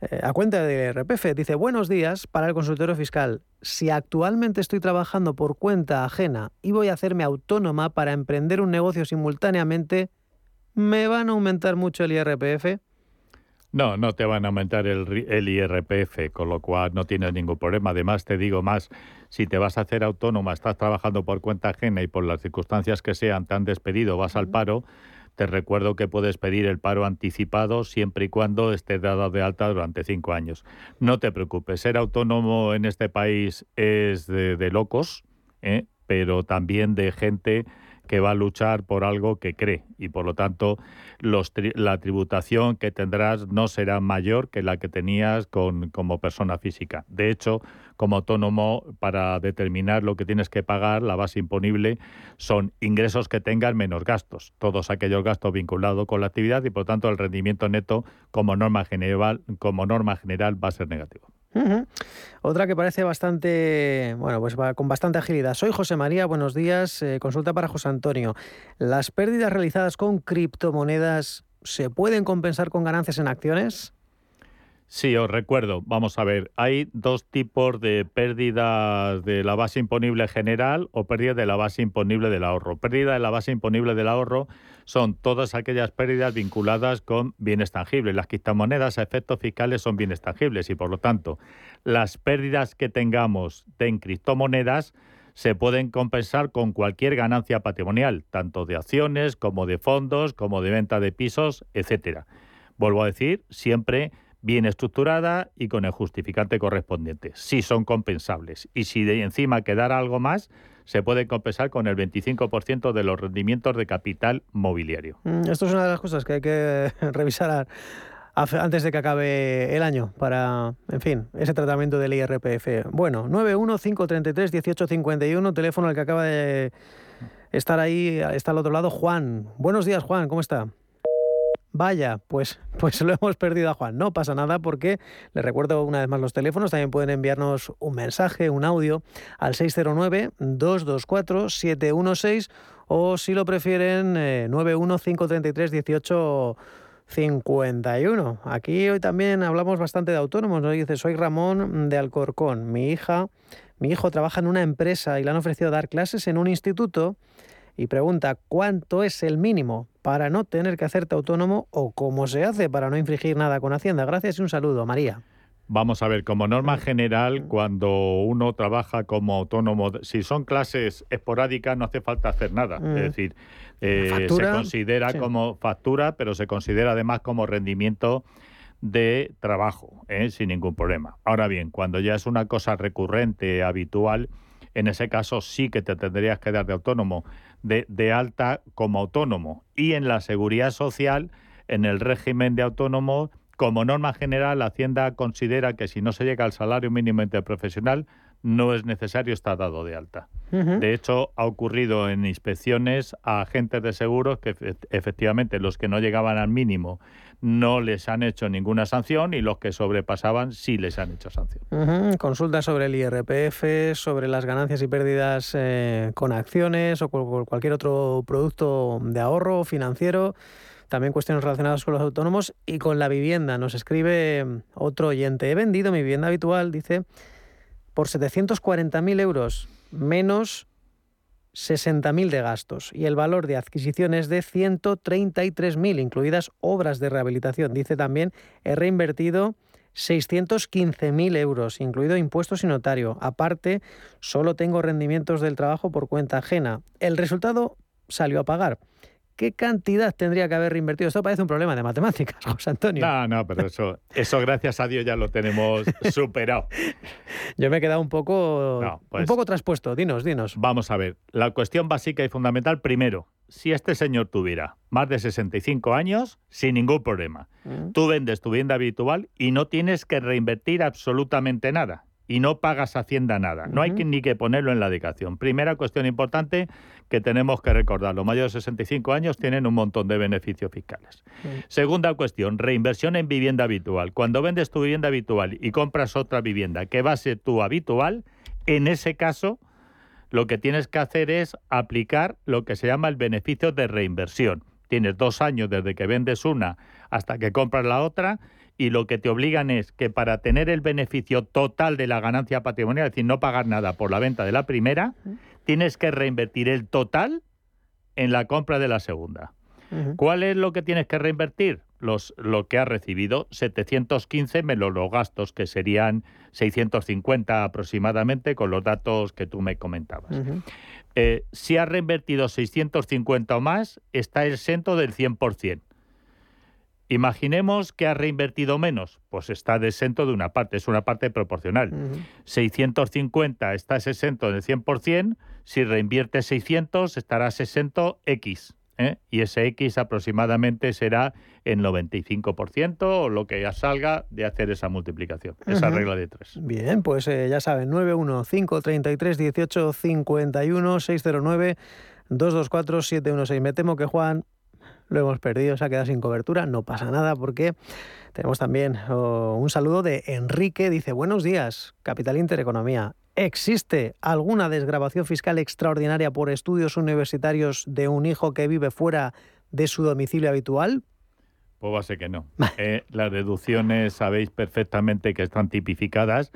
eh, a cuenta de RPF, dice buenos días para el consultorio fiscal. Si actualmente estoy trabajando por cuenta ajena y voy a hacerme autónoma para emprender un negocio simultáneamente, ¿me van a aumentar mucho el IRPF?
No, no te van a aumentar el, el, IRPF, con lo cual no tienes ningún problema. Además, te digo más, si te vas a hacer autónoma, estás trabajando por cuenta ajena y por las circunstancias que sean, te han despedido, vas al paro, te recuerdo que puedes pedir el paro anticipado siempre y cuando estés dado de alta durante cinco años. No te preocupes, ser autónomo en este país es de, de locos, ¿eh? pero también de gente que va a luchar por algo que cree y por lo tanto los la tributación que tendrás no será mayor que la que tenías con, como persona física. De hecho, como autónomo, para determinar lo que tienes que pagar, la base imponible son ingresos que tengas menos gastos, todos aquellos gastos vinculados con la actividad y por lo tanto el rendimiento neto como norma general, como norma general va a ser negativo.
Otra que parece bastante, bueno, pues va con bastante agilidad. Soy José María, buenos días. Eh, consulta para José Antonio. ¿Las pérdidas realizadas con criptomonedas se pueden compensar con ganancias en acciones?
Sí, os recuerdo, vamos a ver, hay dos tipos de pérdidas de la base imponible general o pérdida de la base imponible del ahorro. Pérdida de la base imponible del ahorro son todas aquellas pérdidas vinculadas con bienes tangibles. Las criptomonedas a efectos fiscales son bienes tangibles y por lo tanto las pérdidas que tengamos en criptomonedas se pueden compensar con cualquier ganancia patrimonial, tanto de acciones como de fondos, como de venta de pisos, etcétera. Vuelvo a decir, siempre bien estructurada y con el justificante correspondiente. Si son compensables. Y si de encima quedara algo más, se puede compensar con el 25% de los rendimientos de capital mobiliario.
Mm, esto es una de las cosas que hay que revisar antes de que acabe el año para, en fin, ese tratamiento del IRPF. Bueno, 915331851, teléfono al que acaba de estar ahí, está al otro lado, Juan. Buenos días, Juan, ¿cómo está? Vaya, pues, pues lo hemos perdido a Juan. No pasa nada porque le recuerdo una vez más los teléfonos. También pueden enviarnos un mensaje, un audio al 609-224-716 o si lo prefieren, eh, 915331851. Aquí hoy también hablamos bastante de autónomos. Nos dice, soy Ramón de Alcorcón. Mi hija, mi hijo trabaja en una empresa y le han ofrecido dar clases en un instituto y pregunta cuánto es el mínimo para no tener que hacerte autónomo o cómo se hace para no infringir nada con Hacienda. Gracias y un saludo, María.
Vamos a ver, como norma general, cuando uno trabaja como autónomo, si son clases esporádicas no hace falta hacer nada. Es
Mm.
decir, eh, se considera
Sí.
como factura, pero se considera además como rendimiento de trabajo, ¿eh? sin ningún problema. Ahora bien, cuando ya es una cosa recurrente, habitual, en ese caso sí que te tendrías que dar de autónomo, de, de alta como autónomo. Y en la seguridad social, en el régimen de autónomo, como norma general, la Hacienda considera que si no se llega al salario mínimo interprofesional, no es necesario estar dado de alta. De hecho, ha ocurrido en inspecciones a agentes de seguros que efe- efectivamente los que no llegaban al mínimo no les han hecho ninguna sanción y los que sobrepasaban sí les han hecho sanción.
Ujú, Consulta sobre el IRPF, sobre las ganancias y pérdidas eh, con acciones o con cualquier otro producto de ahorro financiero. También cuestiones relacionadas con los autónomos y con la vivienda. Nos escribe otro oyente. He vendido mi vivienda habitual, dice, por 740.000 euros, menos 60.000 de gastos. Y el valor de adquisición es de 133.000, incluidas obras de rehabilitación. Dice también, he reinvertido 615.000 euros, incluido impuestos y notario. Aparte, solo tengo rendimientos del trabajo por cuenta ajena. El resultado salió a pagar. ¿Qué cantidad tendría que haber reinvertido? Esto parece un problema de matemáticas, José Antonio.
No, no, pero eso, eso gracias a Dios ya lo tenemos superado.
Yo me he quedado un poco,
No, pues-
un poco traspuesto. Dinos, dinos.
Vamos a ver, la cuestión básica y fundamental, primero, si este señor tuviera más de 65 años, sin ningún problema,
Mm.
tú vendes tu vivienda habitual y no tienes que reinvertir absolutamente nada. Y no pagas Hacienda nada. No hay que, ni que ponerlo en la dedicación. Primera cuestión importante que tenemos que recordar. Los mayores de 65 años tienen un montón de beneficios fiscales. Segunda cuestión, reinversión en vivienda habitual. Cuando vendes tu vivienda habitual y compras otra vivienda que va a ser tu habitual, en ese caso lo que tienes que hacer es aplicar lo que se llama el beneficio de reinversión. Tienes dos años desde que vendes una hasta que compras la otra y lo que te obligan es que para tener el beneficio total de la ganancia patrimonial, es decir, no pagar nada por la venta de la primera, tienes que reinvertir el total en la compra de la segunda. ¿Cuál es lo que tienes que reinvertir? Los, lo que has recibido, 715 menos los gastos, que serían 650 aproximadamente, con los datos que tú me comentabas. Eh, si has reinvertido 650 o más, está exento del 100%. Imaginemos que ha reinvertido menos, pues está exento de una parte, es una parte proporcional. 650 estás exento del 100%, si reinvierte 600 estarás exento X. ¿eh? Y ese X aproximadamente será el 95% o lo que ya salga de hacer esa multiplicación, esa regla de tres.
Bien, pues eh, ya saben, 915331851 609 224 716. Me temo que Juan lo hemos perdido, se ha quedado sin cobertura, no pasa nada porque tenemos también oh, un saludo de Enrique, dice, buenos días, Capital Intereconomía. ¿Existe alguna desgrabación fiscal extraordinaria por estudios universitarios de un hijo que vive fuera de su domicilio habitual?
Pues va a ser que no. Eh, las deducciones sabéis perfectamente que están tipificadas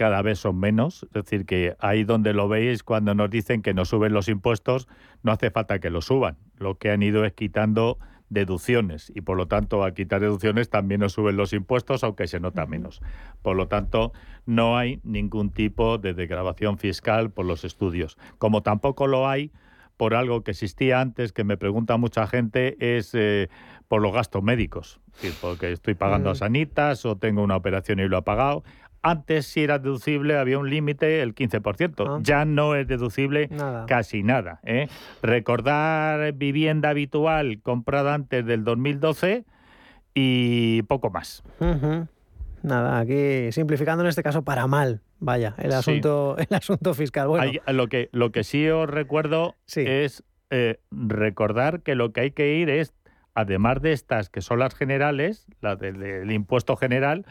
cada vez son menos. Es decir, que ahí donde lo veis, cuando nos dicen que no suben los impuestos, no hace falta que lo suban. Lo que han ido es quitando deducciones y por lo tanto al quitar deducciones también nos suben los impuestos aunque se nota menos. Por lo tanto no hay ningún tipo de degradación fiscal por los estudios. Como tampoco lo hay por algo que existía antes, que me pregunta mucha gente, es eh, por los gastos médicos. porque estoy pagando a sanitas o tengo una operación y lo he pagado. Antes, si era deducible, había un límite, el 15%. Ah. Ya no es deducible casi nada. ¿eh? Recordar vivienda habitual comprada antes del 2012 y poco más.
Nada, aquí simplificando en este caso para mal, vaya, el asunto, el asunto fiscal. Bueno.
lo, que, lo que sí os recuerdo es eh, recordar que lo que hay que ir es, además de estas que son las generales, las del impuesto general,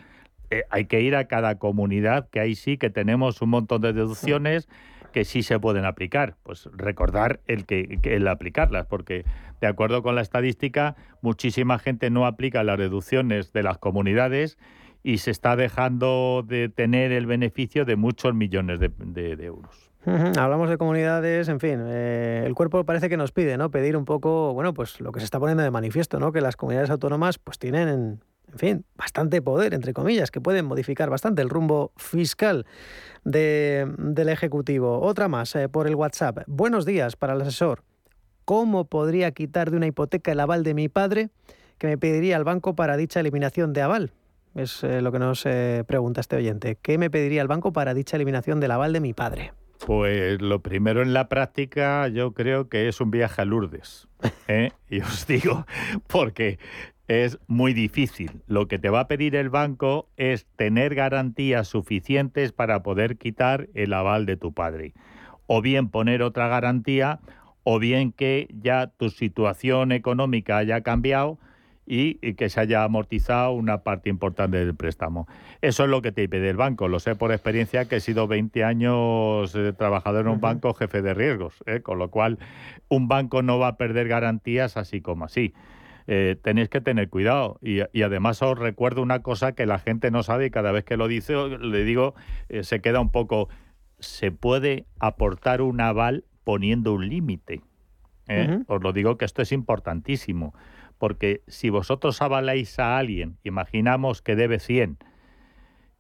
eh, hay que ir a cada comunidad, que ahí sí que tenemos un montón de deducciones que sí se pueden aplicar. Pues recordar el que, el aplicarlas, porque de acuerdo con la estadística, muchísima gente no aplica las deducciones de las comunidades y se está dejando de tener el beneficio de muchos millones de, euros.
Hablamos de comunidades, en fin, eh, el cuerpo parece que nos pide, ¿no? Pedir un poco, bueno, pues lo que se está poniendo de manifiesto, ¿no? Que las comunidades autónomas pues tienen en fin, bastante poder, entre comillas, que pueden modificar bastante el rumbo fiscal del Ejecutivo. Otra más eh, por el WhatsApp. Buenos días para el asesor. ¿Cómo podría quitar de una hipoteca el aval de mi padre que me pediría el banco para dicha eliminación de aval? Es eh, lo que nos eh, pregunta este oyente. ¿Qué me pediría el banco para dicha eliminación del aval de mi padre?
Pues lo primero en la práctica yo creo que es un viaje a Lourdes. Y os digo, porque es muy difícil. Lo que te va a pedir el banco es tener garantías suficientes para poder quitar el aval de tu padre. O bien poner otra garantía, o bien que ya tu situación económica haya cambiado y, que se haya amortizado una parte importante del préstamo. Eso es lo que te pide el banco. Lo sé por experiencia que he sido 20 años eh, trabajador en un banco jefe de riesgos, ¿eh? con lo cual un banco no va a perder garantías así como así. Eh, tenéis que tener cuidado. Y, además os recuerdo una cosa que la gente no sabe y cada vez que lo dice, le digo, eh, se queda un poco, se puede aportar un aval poniendo un límite. ¿eh? Os lo digo que esto es importantísimo, porque si vosotros avaláis a alguien, imaginamos que debe 100,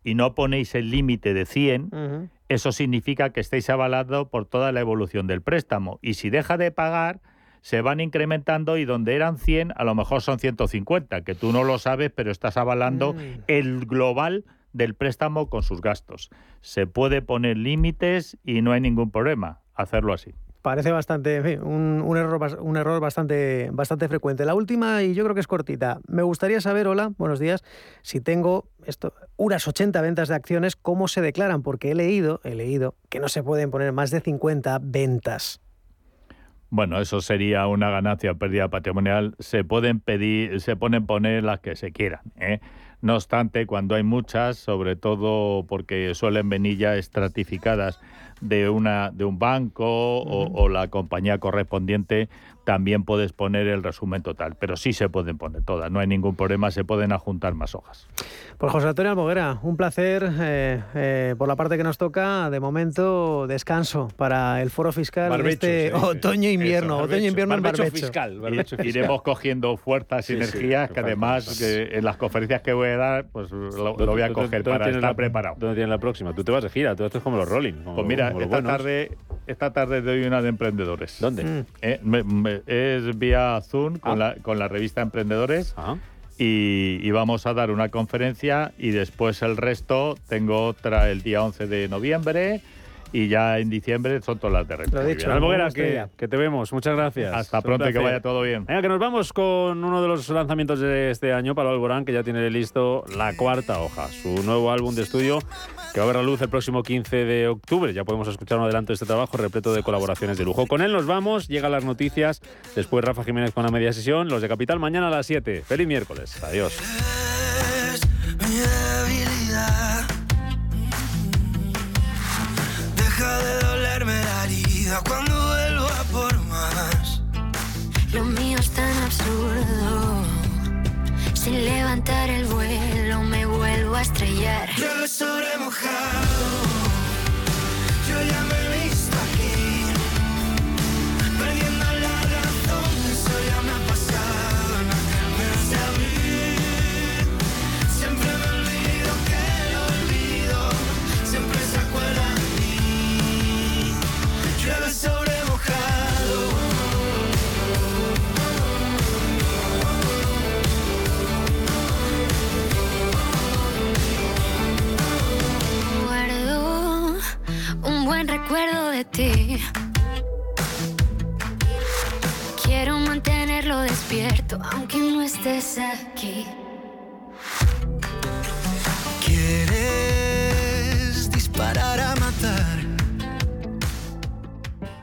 y no ponéis el límite de 100, eso significa que estáis avalando por toda la evolución del préstamo. Y si deja de pagar, se van incrementando y donde eran 100 a lo mejor son 150, que tú no lo sabes, pero estás avalando mm. el global del préstamo con sus gastos. Se puede poner límites y no hay ningún problema hacerlo así.
parece bastante, en fin, un, un error, un error bastante, bastante frecuente. La última, y yo creo que es cortita. Me gustaría saber, hola, buenos días, si tengo esto, unas 80 ventas de acciones, ¿cómo se declaran? Porque he leído, he leído que no se pueden poner más de 50 ventas.
Bueno, eso sería una ganancia o pérdida patrimonial. Se pueden pedir, se pueden poner las que se quieran. ¿eh? No obstante, cuando hay muchas, sobre todo porque suelen venir ya estratificadas de una de un banco o, o la compañía correspondiente, también puedes poner el resumen total. Pero sí se pueden poner todas, no hay ningún problema, se pueden adjuntar más hojas.
Pues José Antonio Almoguera, un placer eh, eh, por la parte que nos toca. De momento, descanso para el foro fiscal
Barbecho,
este otoño-invierno.
Eso,
Otoño-invierno en
barbecho
barbecho.
fiscal, barbecho
Y- Iremos cogiendo fuerzas y
Sí, sí,
energías que además que en las conferencias que voy a dar, pues lo, lo
¿Dónde-
voy a coger para estar
la-
preparado.
¿Dónde tienes la próxima? Tú te vas de gira, tú esto es como los Rolling. como-
Pues mira,
como
esta
buenos.
tarde, esta tarde doy una de emprendedores.
¿Dónde?
Mm.
Eh, me- me- es vía Zoom con,
Ah.
la, con la revista Emprendedores. Y, y vamos a dar una conferencia y después el resto tengo otra el día 11 de noviembre y ya en diciembre son todas las de
bien. Almoguera, que, que te vemos. Muchas gracias.
Hasta
Un
pronto y que vaya todo bien.
Venga, que nos vamos con uno de los lanzamientos de este año, Pablo Alborán, que ya tiene listo La Cuarta Hoja, su nuevo álbum de estudio que va a ver la luz el próximo 15 de octubre. Ya podemos escuchar un adelanto de este trabajo repleto de colaboraciones de lujo. Con él nos vamos, llegan las noticias, después Rafa Jiménez con la media sesión, los de Capital mañana a las 7. Feliz miércoles. Adiós.
Herida cuando vuelvo a por más.
Lo mío es tan absurdo. Sin levantar el vuelo me vuelvo a estrellar.
Llueve sobre mojado. Yo ya me
recuerdo de ti. Quiero mantenerlo despierto aunque no estés aquí.
¿Quieres disparar a matar?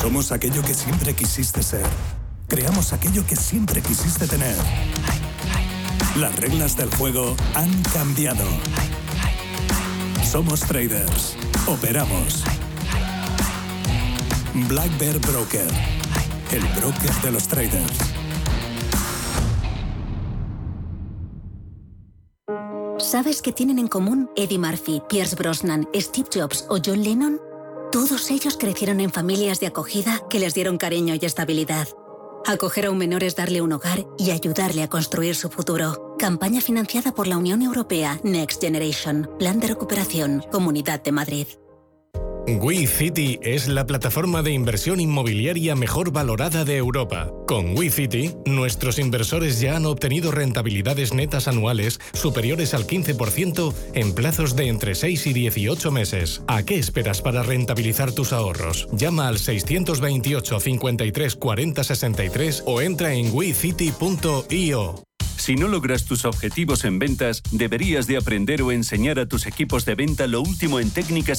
Somos aquello que siempre quisiste ser. Creamos aquello que siempre quisiste tener. Las reglas del juego han cambiado. Somos traders. Operamos. Black Bear Broker. El broker de los traders.
¿Sabes qué tienen en común Eddie Murphy, Pierce Brosnan, Steve Jobs o John Lennon? Todos ellos crecieron en familias de acogida que les dieron cariño y estabilidad. Acoger a un menor es darle un hogar y ayudarle a construir su futuro. Campaña financiada por la Unión Europea Next Generation. Plan de recuperación. Comunidad de Madrid.
WeCity es la plataforma de inversión inmobiliaria mejor valorada de Europa. Con WeCity, nuestros inversores ya han obtenido rentabilidades netas anuales superiores al 15% en plazos de entre 6 y 18 meses. ¿A qué esperas para rentabilizar tus ahorros? Llama al 628 53 40 63 o entra en wecity.io.
Si no logras tus objetivos en ventas, deberías de aprender o enseñar a tus equipos de venta lo último en técnicas y